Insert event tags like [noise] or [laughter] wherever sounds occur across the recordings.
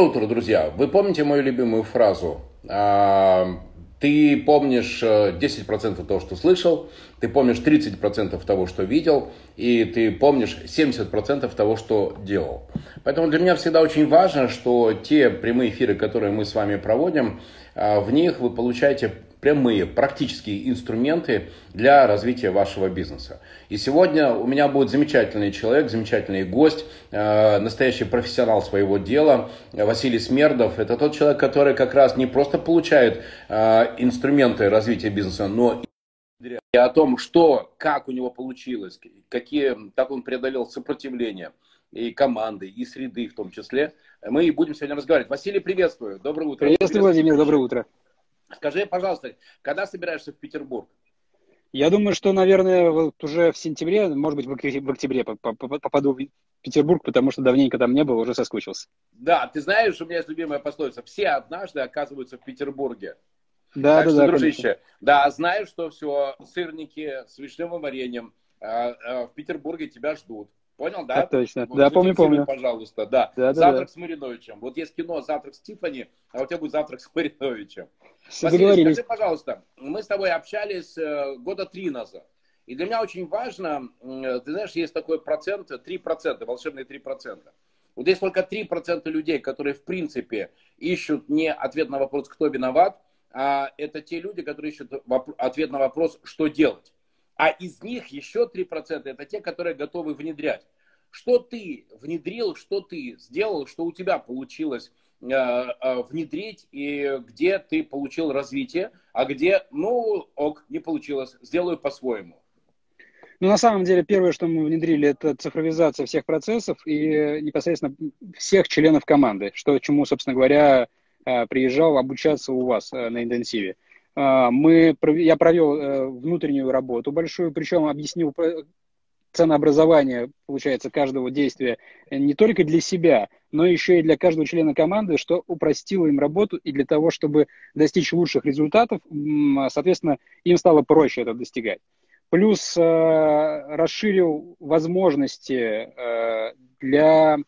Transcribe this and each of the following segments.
Утро, друзья. Вы помните мою любимую фразу? А, ты помнишь 10% того, что слышал, ты помнишь 30% того, что видел, и ты помнишь 70% того, что делал. Поэтому для меня всегда очень важно, что те прямые эфиры, которые мы с вами проводим, а, в них вы получаете прямые практические инструменты для развития вашего бизнеса. И сегодня у меня будет замечательный человек, замечательный гость, э, настоящий профессионал своего дела, Василий Смердов. Это тот человек, который как раз не просто получает э, инструменты развития бизнеса, но и о том, что, как у него получилось, какие, как он преодолел сопротивление и команды, и среды в том числе. Мы будем сегодня разговаривать. Василий, приветствую. Доброе утро. Приветствую, Владимир. Доброе утро. Скажи, пожалуйста, когда собираешься в Петербург? Я думаю, что, наверное, вот уже в сентябре, может быть, в октябре попаду в Петербург, потому что давненько там не был, уже соскучился. Да, ты знаешь, у меня есть любимая пословица. Все однажды оказываются в Петербурге. Да, так да, что, да. Дружище, конечно. да, знаю, что все, сырники с вишневым вареньем э, э, в Петербурге тебя ждут. Понял, да? Так точно. Вот, да, помню, помню. Пожалуйста, да. да, да завтрак да. с Мариновичем. Вот есть кино «Завтрак с Тиффани», а у тебя будет «Завтрак с Мариновичем». Василий, скажи, пожалуйста, мы с тобой общались э, года три назад. И для меня очень важно, ты знаешь, есть такой процент, 3%, волшебные 3%. Вот есть только 3% людей, которые в принципе ищут не ответ на вопрос, кто виноват, а это те люди, которые ищут ответ на вопрос, что делать. А из них еще 3% это те, которые готовы внедрять. Что ты внедрил, что ты сделал, что у тебя получилось э, э, внедрить, и где ты получил развитие, а где, ну, ок, не получилось, сделаю по-своему. Ну, на самом деле, первое, что мы внедрили, это цифровизация всех процессов и непосредственно всех членов команды, что, чему, собственно говоря, э, приезжал обучаться у вас на интенсиве. А, мы, я провел э, внутреннюю работу большую, причем объяснил ценообразование, получается, каждого действия не только для себя, но еще и для каждого члена команды, что упростило им работу и для того, чтобы достичь лучших результатов, соответственно, им стало проще это достигать. Плюс э, расширил возможности э, для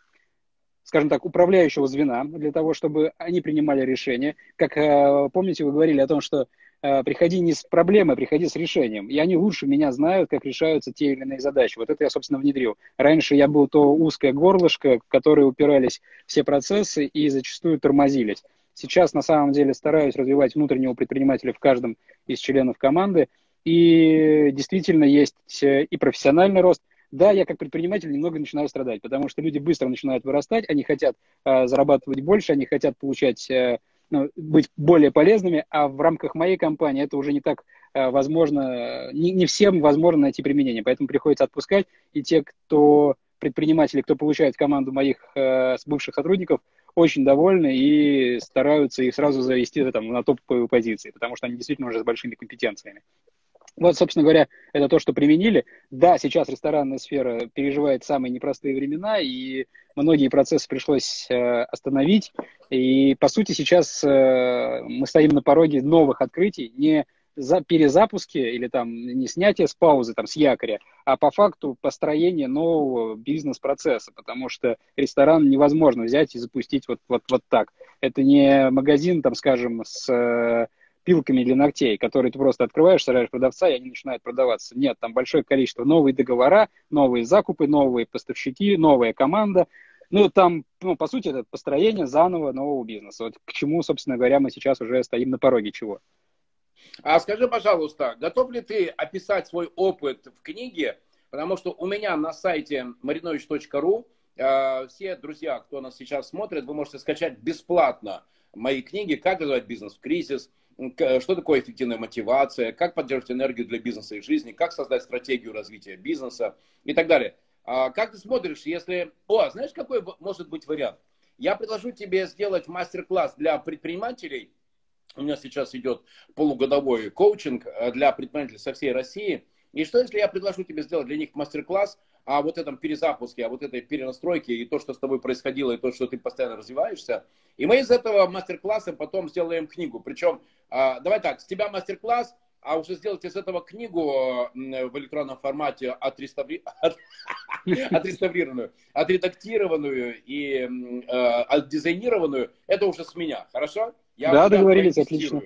скажем так, управляющего звена для того, чтобы они принимали решения. Как э, помните, вы говорили о том, что э, приходи не с проблемой, приходи с решением. И они лучше меня знают, как решаются те или иные задачи. Вот это я, собственно, внедрил. Раньше я был то узкое горлышко, в которое упирались все процессы и зачастую тормозились. Сейчас, на самом деле, стараюсь развивать внутреннего предпринимателя в каждом из членов команды. И действительно есть э, и профессиональный рост, да, я как предприниматель немного начинаю страдать, потому что люди быстро начинают вырастать, они хотят э, зарабатывать больше, они хотят получать, э, ну, быть более полезными, а в рамках моей компании это уже не так э, возможно, не, не всем возможно найти применение, поэтому приходится отпускать, и те, кто предприниматели, кто получает команду моих э, бывших сотрудников, очень довольны и стараются их сразу завести там, на топовые позиции, потому что они действительно уже с большими компетенциями. Вот, собственно говоря, это то, что применили. Да, сейчас ресторанная сфера переживает самые непростые времена, и многие процессы пришлось э, остановить. И, по сути, сейчас э, мы стоим на пороге новых открытий, не за перезапуски или там не снятие с паузы, там, с якоря, а по факту построение нового бизнес-процесса, потому что ресторан невозможно взять и запустить вот, вот, вот так. Это не магазин, там, скажем, с э, пилками для ногтей, которые ты просто открываешь, сажаешь продавца, и они начинают продаваться. Нет, там большое количество новые договора, новые закупы, новые поставщики, новая команда. Ну, там, ну, по сути, это построение заново нового бизнеса. Вот к чему, собственно говоря, мы сейчас уже стоим на пороге чего. А скажи, пожалуйста, готов ли ты описать свой опыт в книге? Потому что у меня на сайте marinovich.ru э, все друзья, кто нас сейчас смотрит, вы можете скачать бесплатно мои книги «Как развивать бизнес в кризис», что такое эффективная мотивация, как поддерживать энергию для бизнеса и жизни, как создать стратегию развития бизнеса и так далее. А как ты смотришь, если... О, знаешь, какой может быть вариант? Я предложу тебе сделать мастер-класс для предпринимателей. У меня сейчас идет полугодовой коучинг э, для предпринимателей со всей России. И что, если я предложу тебе сделать для них мастер-класс о вот этом перезапуске, о вот этой перенастройке и то, что с тобой происходило, и то, что ты постоянно развиваешься. И мы из этого мастер-класса потом сделаем книгу. Причем, а, давай так, с тебя мастер-класс, а уже сделать из этого книгу в электронном формате отреставри... [laughs] отреставрированную, отредактированную и э, отдизайнированную, это уже с меня, хорошо? Я да, договорились, отлично.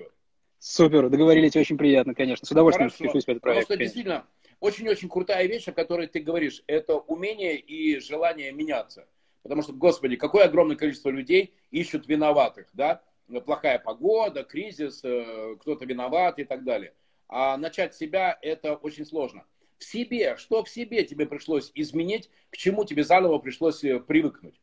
Супер, договорились, очень приятно, конечно. С удовольствием впишусь в этот проект. Потому что действительно, очень-очень крутая вещь, о которой ты говоришь, это умение и желание меняться. Потому что, господи, какое огромное количество людей ищут виноватых, да? Плохая погода, кризис, э, кто-то виноват и так далее. А начать себя это очень сложно. В себе, что в себе тебе пришлось изменить, к чему тебе заново пришлось э, привыкнуть?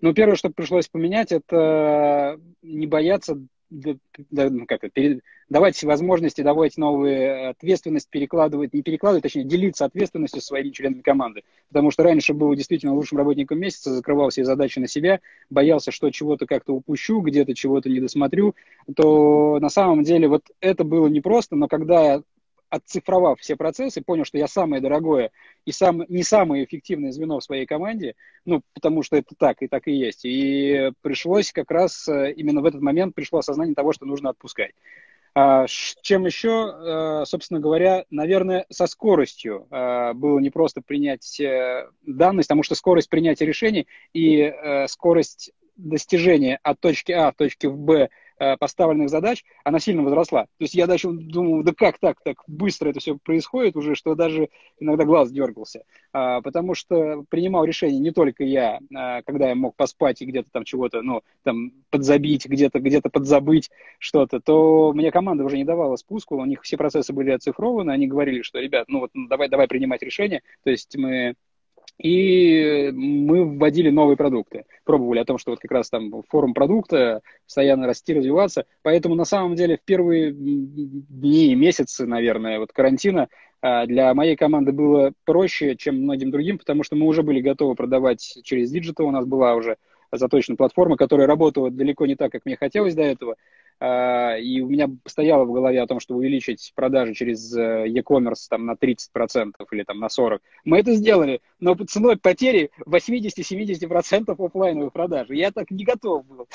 Ну, первое, что пришлось поменять, это не бояться ну, как это, давать возможности, давать новые ответственность, перекладывать, не перекладывать, точнее, делиться ответственностью со своими членами команды. Потому что раньше был действительно лучшим работником месяца, закрывал все задачи на себя, боялся, что чего-то как-то упущу, где-то чего-то не досмотрю, то на самом деле вот это было непросто, но когда отцифровав все процессы, понял, что я самое дорогое и сам, не самое эффективное звено в своей команде, ну, потому что это так, и так и есть. И пришлось как раз э, именно в этот момент пришло осознание того, что нужно отпускать. А, чем еще, э, собственно говоря, наверное, со скоростью э, было не просто принять данность, потому что скорость принятия решений и скорость достижения от точки А в точке Б поставленных задач, она сильно возросла. То есть я даже думал, да как так, так быстро это все происходит уже, что даже иногда глаз дергался. А, потому что принимал решение не только я, а, когда я мог поспать и где-то там чего-то, ну, там, подзабить, где-то где подзабыть что-то, то мне команда уже не давала спуску, у них все процессы были оцифрованы, они говорили, что, ребят, ну вот ну, давай, давай принимать решение, то есть мы и мы вводили новые продукты. Пробовали о том, что вот как раз там форум продукта, постоянно расти, развиваться. Поэтому на самом деле в первые дни, месяцы, наверное, вот карантина а, для моей команды было проще, чем многим другим, потому что мы уже были готовы продавать через digital, у нас была уже заточена платформа, которая работала далеко не так, как мне хотелось до этого. А, и у меня стояло в голове о том, чтобы увеличить продажи через э, e-commerce там, на 30% или там, на 40%. Мы это сделали, но ценой потери 80-70% офлайновых продаж. Я так не готов был.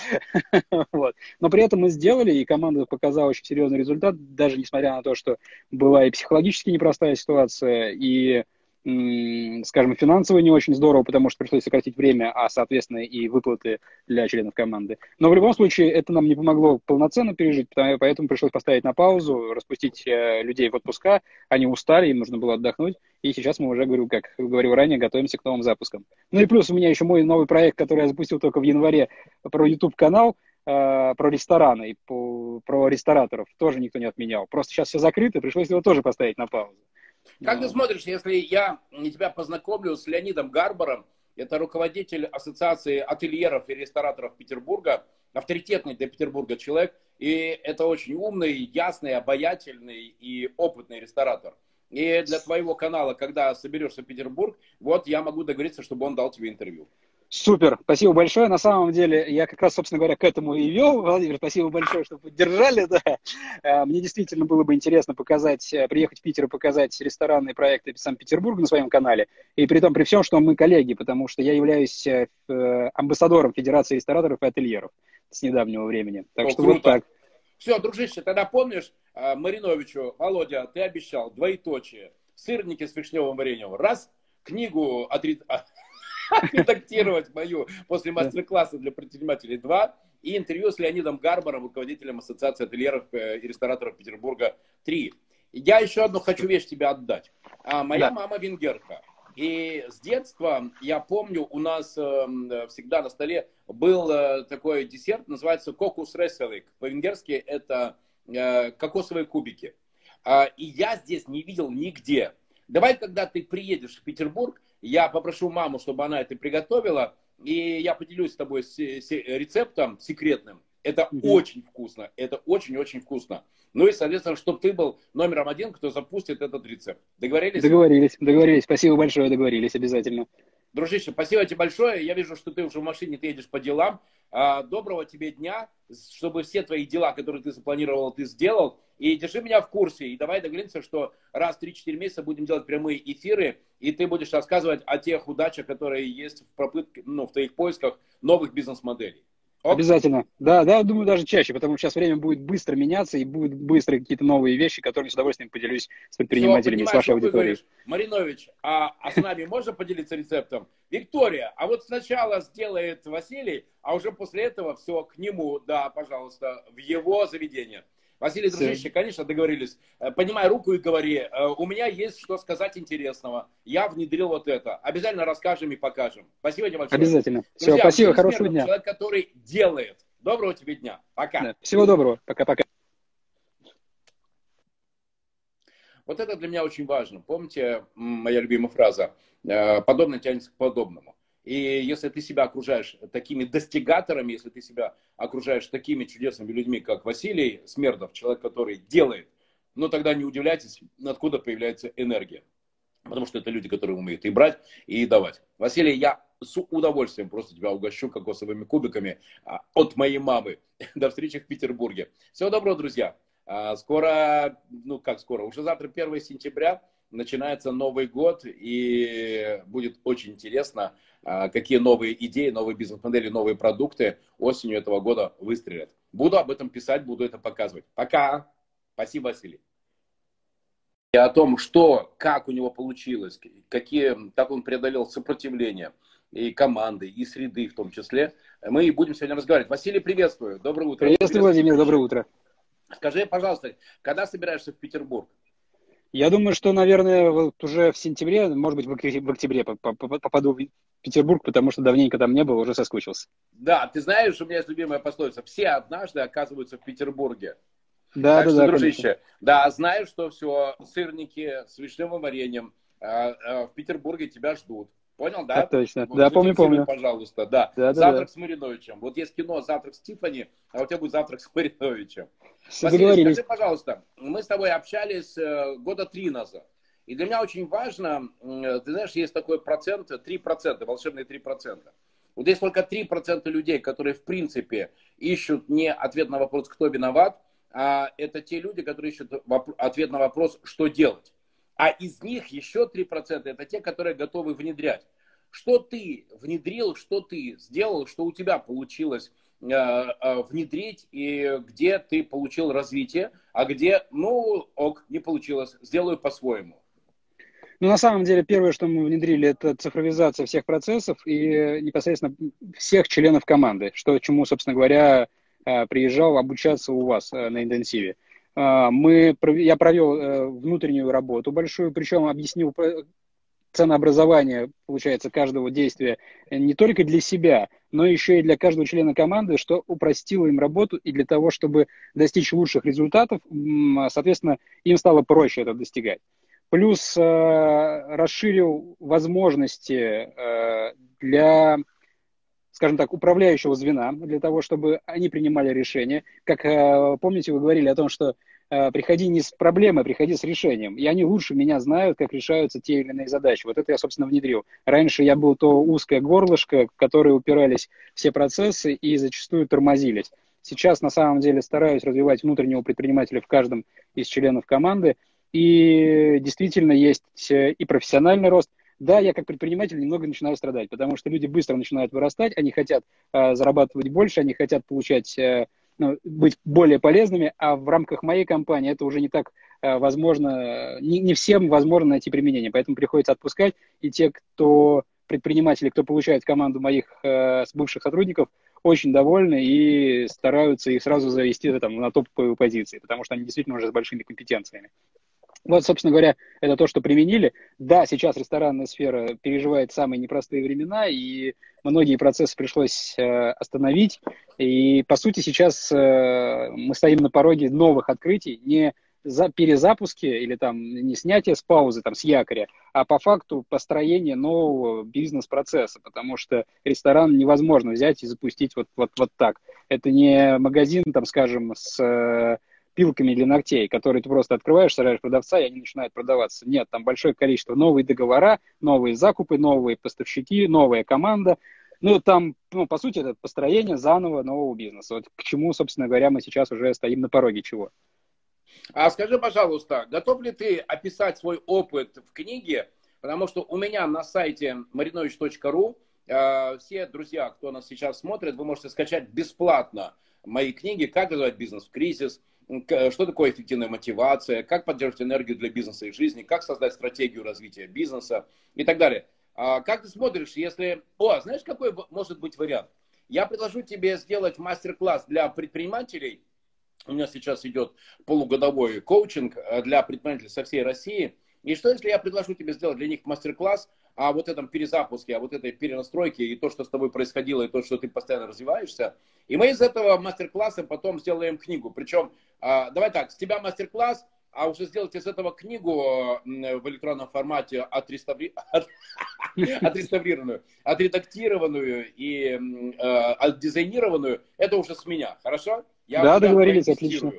[laughs] вот. Но при этом мы сделали, и команда показала очень серьезный результат, даже несмотря на то, что была и психологически непростая ситуация, и скажем, финансово не очень здорово, потому что пришлось сократить время, а, соответственно, и выплаты для членов команды. Но в любом случае это нам не помогло полноценно пережить, поэтому пришлось поставить на паузу, распустить э, людей в отпуска, они устали, им нужно было отдохнуть, и сейчас мы уже, говорю, как говорил ранее, готовимся к новым запускам. Ну и плюс у меня еще мой новый проект, который я запустил только в январе про YouTube-канал, э, про рестораны по, про рестораторов, тоже никто не отменял. Просто сейчас все закрыто, пришлось его тоже поставить на паузу. Как ты смотришь, если я тебя познакомлю с Леонидом Гарбором, это руководитель Ассоциации ательеров и рестораторов Петербурга, авторитетный для Петербурга человек, и это очень умный, ясный, обаятельный и опытный ресторатор. И для твоего канала, когда соберешься в Петербург, вот я могу договориться, чтобы он дал тебе интервью. Супер, спасибо большое. На самом деле, я как раз, собственно говоря, к этому и вел. Владимир, спасибо большое, что поддержали. [laughs] Да. Э, мне действительно было бы интересно показать, э, приехать в Питер и показать ресторанные проекты Санкт-Петербурга на своем канале. И при том, при всем, что мы коллеги, потому что я являюсь э, амбассадором Федерации рестораторов и ательеров с недавнего времени. Так О, что круто. вот так. Все, дружище, тогда помнишь Мариновичу, Володя, ты обещал двоеточие, сырники с вишневым вареньем. Раз, книгу от [laughs] редактировать [laughs] мою после мастер-класса для предпринимателей 2 и интервью с Леонидом Гарбором, руководителем Ассоциации ательеров э, и рестораторов Петербурга 3. Я еще одну хочу вещь тебе отдать. А, моя да. мама венгерка. И с детства, я помню, у нас э, всегда на столе был э, такой десерт, называется кокус реселик. По-венгерски это э, кокосовые кубики. Э, и я здесь не видел нигде. Давай, когда ты приедешь в Петербург, я попрошу маму, чтобы она это приготовила, и я поделюсь с тобой с, с рецептом секретным. Это mm-hmm. очень вкусно, это очень-очень вкусно. Ну и, соответственно, чтобы ты был номером один, кто запустит этот рецепт. Договорились? Договорились, договорились. Спасибо большое, договорились обязательно. Дружище, спасибо тебе большое. Я вижу, что ты уже в машине, ты едешь по делам. А, доброго тебе дня, чтобы все твои дела, которые ты запланировал, ты сделал. И держи меня в курсе. И давай договоримся, что раз в 3-4 месяца будем делать прямые эфиры, и ты будешь рассказывать о тех удачах, которые есть в, попытке, ну, в твоих поисках новых бизнес-моделей. Ок. Обязательно. Да, да, думаю, даже чаще, потому что сейчас время будет быстро меняться и будут быстро какие-то новые вещи, которыми с удовольствием поделюсь с предпринимателями, Все, с вашей аудиторией. Маринович, а, а с нами можно поделиться рецептом? Виктория, а вот сначала сделает Василий, а уже после этого все к нему, да, пожалуйста, в его заведение. Василий, дружище, конечно, договорились. Э, поднимай руку и говори, э, у меня есть что сказать интересного. Я внедрил вот это. Обязательно расскажем и покажем. Спасибо тебе большое. Обязательно. Друзья, Все, спасибо, хорошего дня. Человек, который делает. Доброго тебе дня. Пока. Да. Всего доброго. Пока-пока. Вот это для меня очень важно. Помните, моя любимая фраза, э, подобное тянется к подобному. И если ты себя окружаешь такими достигаторами, если ты себя окружаешь такими чудесными людьми, как Василий Смердов, человек, который делает, ну тогда не удивляйтесь, откуда появляется энергия. Потому что это люди, которые умеют и брать, и давать. Василий, я с удовольствием просто тебя угощу кокосовыми кубиками а, от моей мамы. [laughs] До встречи в Петербурге. Всего доброго, друзья. А, скоро, ну как скоро, уже завтра 1 сентября начинается Новый год, и будет очень интересно, а, какие новые идеи, новые бизнес-модели, новые продукты осенью этого года выстрелят. Буду об этом писать, буду это показывать. Пока. Спасибо, Василий. И о том, что, как у него получилось, какие, как он преодолел сопротивление и команды, и среды в том числе, мы и будем сегодня разговаривать. Василий, приветствую. Доброе утро. Приветствую, Владимир. Доброе утро. Скажи, пожалуйста, когда собираешься в Петербург? Я думаю, что, наверное, вот уже в сентябре, может быть, в октябре попаду в Петербург, потому что давненько там не был, уже соскучился. Да, ты знаешь, у меня есть любимая пословица. Все однажды оказываются в Петербурге. Да, так да, что, да, дружище, конечно. да, знаю, что все, сырники с вишневым вареньем а, а, в Петербурге тебя ждут. Понял, да? Так точно. Вот, да, помню, помню. Пожалуйста, да. да завтрак да. с Мариновичем. Вот есть кино «Завтрак с Тиффани», а у тебя будет «Завтрак с Мариновичем». Василий, скажи, пожалуйста, мы с тобой общались э, года три назад. И для меня очень важно, ты знаешь, есть такой процент, 3%, волшебные 3%. Вот есть только 3% людей, которые, в принципе, ищут не ответ на вопрос, кто виноват, а это те люди, которые ищут ответ на вопрос, что делать. А из них еще 3% это те, которые готовы внедрять. Что ты внедрил, что ты сделал, что у тебя получилось э, э, внедрить, и где ты получил развитие, а где, ну, ок, не получилось, сделаю по-своему. Ну, на самом деле, первое, что мы внедрили, это цифровизация всех процессов и непосредственно всех членов команды, что, чему, собственно говоря, э, приезжал обучаться у вас на интенсиве. Мы, я провел э, внутреннюю работу большую, причем объяснил ценообразование, получается, каждого действия не только для себя, но еще и для каждого члена команды, что упростило им работу и для того, чтобы достичь лучших результатов, соответственно, им стало проще это достигать. Плюс э, расширил возможности э, для скажем так, управляющего звена для того, чтобы они принимали решения. Как э, помните, вы говорили о том, что э, приходи не с проблемой, приходи с решением. И они лучше меня знают, как решаются те или иные задачи. Вот это я, собственно, внедрил. Раньше я был то узкое горлышко, в которое упирались все процессы и зачастую тормозились. Сейчас, на самом деле, стараюсь развивать внутреннего предпринимателя в каждом из членов команды. И действительно есть э, и профессиональный рост, да, я как предприниматель немного начинаю страдать, потому что люди быстро начинают вырастать, они хотят э, зарабатывать больше, они хотят получать, э, ну, быть более полезными, а в рамках моей компании это уже не так э, возможно, не, не всем возможно найти применение, поэтому приходится отпускать, и те, кто предприниматели, кто получает команду моих э, бывших сотрудников, очень довольны и стараются их сразу завести там, на топовые позиции, потому что они действительно уже с большими компетенциями. Вот, собственно говоря, это то, что применили. Да, сейчас ресторанная сфера переживает самые непростые времена, и многие процессы пришлось э, остановить. И, по сути, сейчас э, мы стоим на пороге новых открытий, не за перезапуски или там не снятие с паузы, там, с якоря, а по факту построение нового бизнес-процесса, потому что ресторан невозможно взять и запустить вот, вот, вот так. Это не магазин, там, скажем, с э, пилками для ногтей, которые ты просто открываешь, сажаешь продавца, и они начинают продаваться. Нет, там большое количество новые договора, новые закупы, новые поставщики, новая команда. Ну, там, ну, по сути, это построение заново нового бизнеса. Вот к чему, собственно говоря, мы сейчас уже стоим на пороге чего. А скажи, пожалуйста, готов ли ты описать свой опыт в книге? Потому что у меня на сайте marinovich.ru э, все друзья, кто нас сейчас смотрит, вы можете скачать бесплатно мои книги «Как развивать бизнес в кризис», что такое эффективная мотивация, как поддерживать энергию для бизнеса и жизни, как создать стратегию развития бизнеса и так далее. А как ты смотришь, если... О, знаешь, какой может быть вариант? Я предложу тебе сделать мастер-класс для предпринимателей. У меня сейчас идет полугодовой коучинг э, для предпринимателей со всей России. И что, если я предложу тебе сделать для них мастер-класс о вот этом перезапуске, о вот этой перенастройке и то, что с тобой происходило, и то, что ты постоянно развиваешься. И мы из этого мастер-класса потом сделаем книгу. Причем, а, давай так, с тебя мастер-класс, а уже сделать из этого книгу в электронном формате отреставри... [laughs] отреставрированную, отредактированную и э, отдизайнированную, это уже с меня, хорошо? Я да, договорились, отлично.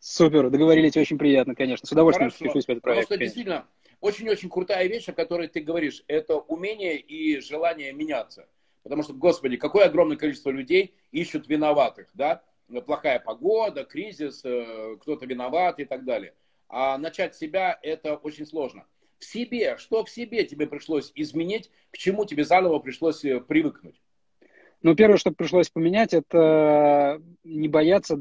Супер, договорились, очень приятно, конечно. С удовольствием включусь в этот проект. Потому что действительно, очень-очень крутая вещь, о которой ты говоришь, это умение и желание меняться. Потому что, господи, какое огромное количество людей ищут виноватых, да? Плохая погода, кризис, э, кто-то виноват и так далее. А начать себя это очень сложно. В себе, что в себе тебе пришлось изменить, к чему тебе заново пришлось э, привыкнуть? Ну, первое, что пришлось поменять, это не бояться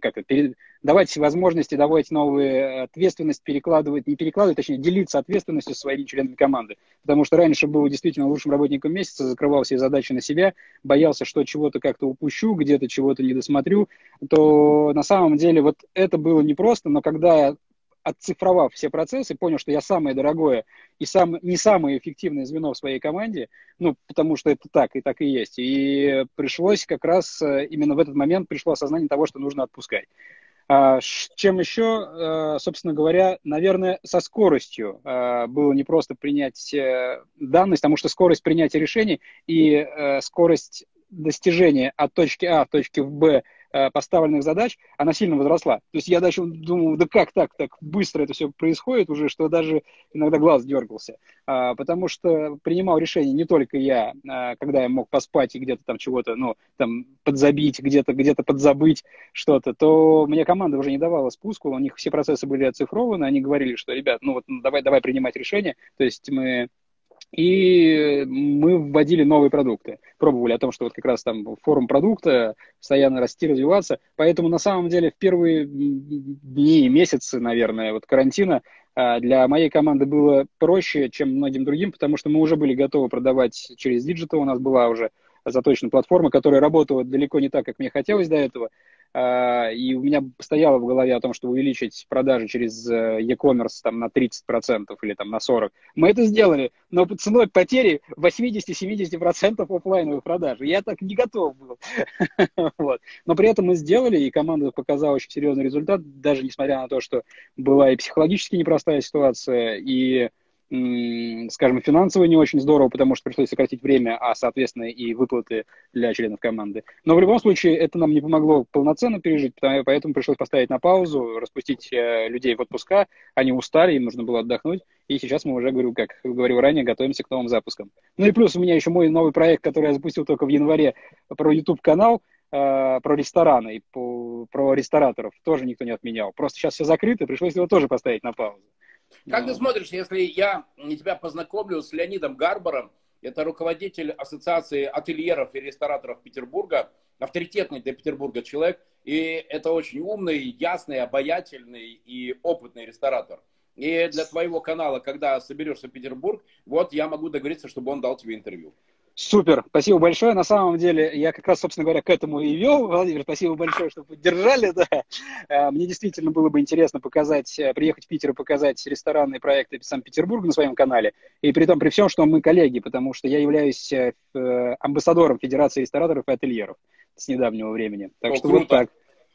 как это, давать возможности, давать новые ответственность, перекладывать, не перекладывать, точнее, делиться ответственностью со своими членами команды. Потому что раньше был действительно лучшим работником месяца, закрывал все задачи на себя, боялся, что чего-то как-то упущу, где-то чего-то не досмотрю, то на самом деле вот это было непросто, но когда отцифровав все процессы, понял, что я самое дорогое и сам, не самое эффективное звено в своей команде, ну, потому что это так, и так и есть. И пришлось как раз э, именно в этот момент пришло осознание того, что нужно отпускать. А, чем еще, э, собственно говоря, наверное, со скоростью э, было не просто принять данность, потому что скорость принятия решений и скорость достижения от точки А в точке Б поставленных задач, она сильно возросла. То есть я даже думал, да как так, так быстро это все происходит уже, что даже иногда глаз дергался. А, потому что принимал решение не только я, а, когда я мог поспать и где-то там чего-то, ну, там, подзабить, где-то где подзабыть что-то, то мне команда уже не давала спуску, у них все процессы были оцифрованы, они говорили, что, ребят, ну вот ну, давай, давай принимать решение, то есть мы и мы вводили новые продукты. Пробовали о том, что вот как раз там форум продукта, постоянно расти, развиваться. Поэтому на самом деле в первые дни, месяцы, наверное, вот карантина а, для моей команды было проще, чем многим другим, потому что мы уже были готовы продавать через digital, у нас была уже заточена платформа, которая работала далеко не так, как мне хотелось до этого. А, и у меня стояло в голове о том, что увеличить продажи через э, e-commerce там, на 30% или там, на 40%. Мы это сделали, но ценой потери 80-70% офлайновых продаж. Я так не готов был. [laughs] вот. Но при этом мы сделали, и команда показала очень серьезный результат, даже несмотря на то, что была и психологически непростая ситуация, и скажем, финансово не очень здорово, потому что пришлось сократить время, а, соответственно, и выплаты для членов команды. Но в любом случае это нам не помогло полноценно пережить, поэтому пришлось поставить на паузу, распустить э, людей в отпуска. Они устали, им нужно было отдохнуть. И сейчас мы уже, говорю, как говорил ранее, готовимся к новым запускам. Ну и плюс у меня еще мой новый проект, который я запустил только в январе про YouTube-канал, э, про рестораны и по, про рестораторов. Тоже никто не отменял. Просто сейчас все закрыто, пришлось его тоже поставить на паузу. Как ты смотришь, если я тебя познакомлю с Леонидом Гарбором, это руководитель Ассоциации ательеров и рестораторов Петербурга, авторитетный для Петербурга человек, и это очень умный, ясный, обаятельный и опытный ресторатор. И для твоего канала, когда соберешься в Петербург, вот я могу договориться, чтобы он дал тебе интервью. Супер, спасибо большое. На самом деле, я как раз, собственно говоря, к этому и вел. Владимир, спасибо большое, что поддержали. Да. Э, мне действительно было бы интересно показать, э, приехать в Питер и показать ресторанные проекты Санкт-Петербурга на своем канале. И при том, при всем, что мы коллеги, потому что я являюсь э, амбассадором Федерации рестораторов и ательеров с недавнего времени. Так О, что круто. вот так.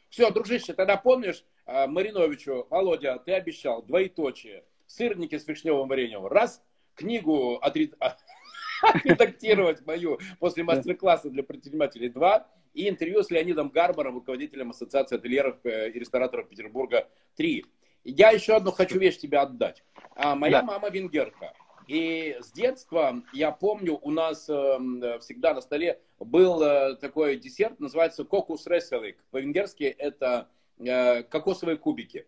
Все, дружище, тогда помнишь Мариновичу, Володя, ты обещал двоеточие, сырники с вишневым вареньем. Раз, книгу от [laughs] редактировать [laughs] мою после мастер-класса для предпринимателей 2 и интервью с Леонидом Гарбором, руководителем Ассоциации ательеров э, и рестораторов Петербурга 3. Я еще одну хочу вещь тебе отдать. А, моя да. мама венгерка. И с детства, я помню, у нас э, всегда на столе был э, такой десерт, называется кокус реселик. По-венгерски это э, кокосовые кубики.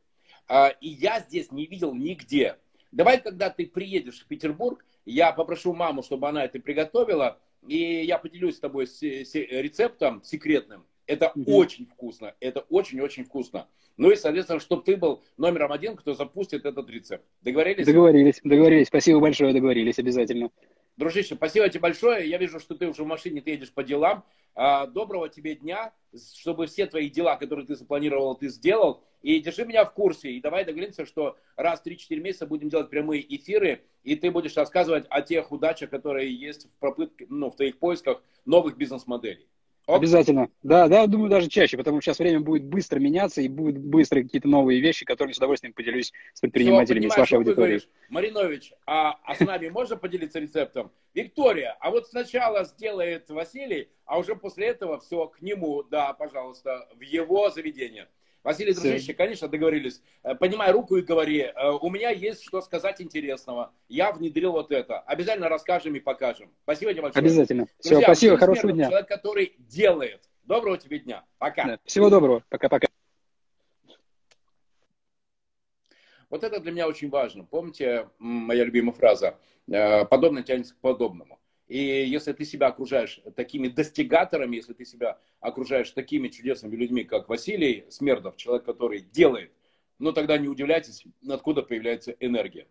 Э, и я здесь не видел нигде Давай, когда ты приедешь в Петербург, я попрошу маму, чтобы она это приготовила, и я поделюсь с тобой с, с рецептом секретным. Это mm-hmm. очень вкусно, это очень-очень вкусно. Ну и, соответственно, чтобы ты был номером один, кто запустит этот рецепт. Договорились? Договорились, договорились. Спасибо большое, договорились обязательно. Дружище, спасибо тебе большое. Я вижу, что ты уже в машине, ты едешь по делам. А, доброго тебе дня, чтобы все твои дела, которые ты запланировал, ты сделал. И держи меня в курсе. И давай договоримся, что раз в 3-4 месяца будем делать прямые эфиры, и ты будешь рассказывать о тех удачах, которые есть в попытке, ну, в твоих поисках новых бизнес-моделей. Оп. Обязательно. Да, да, думаю, даже чаще, потому что сейчас время будет быстро меняться и будут быстро какие-то новые вещи, которыми с удовольствием поделюсь с предпринимателями, Все, с вашей аудиторией. Маринович, а, а с нами можно поделиться рецептом? Виктория, а вот сначала сделает Василий, а уже после этого все к нему, да, пожалуйста, в его заведение. Василий Дружище, конечно, договорились. Э, поднимай руку и говори, э, у меня есть что сказать интересного. Я внедрил вот это. Обязательно расскажем и покажем. Спасибо тебе большое. Обязательно. Друзья, Все, спасибо, хорошего дня. Человек, который делает. Доброго тебе дня. Пока. Да. Всего доброго. Пока-пока. Вот это для меня очень важно. Помните, моя любимая фраза, э, подобное тянется к подобному. И если ты себя окружаешь такими достигаторами, если ты себя окружаешь такими чудесными людьми, как Василий Смердов, человек, который делает, ну тогда не удивляйтесь, откуда появляется энергия.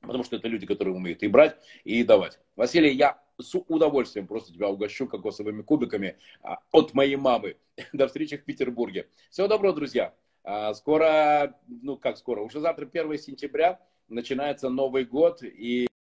Потому что это люди, которые умеют и брать, и давать. Василий, я с удовольствием просто тебя угощу кокосовыми кубиками а, от моей мамы. [laughs] До встречи в Петербурге. Всего доброго, друзья. А, скоро, ну как скоро, уже завтра 1 сентября начинается Новый год. И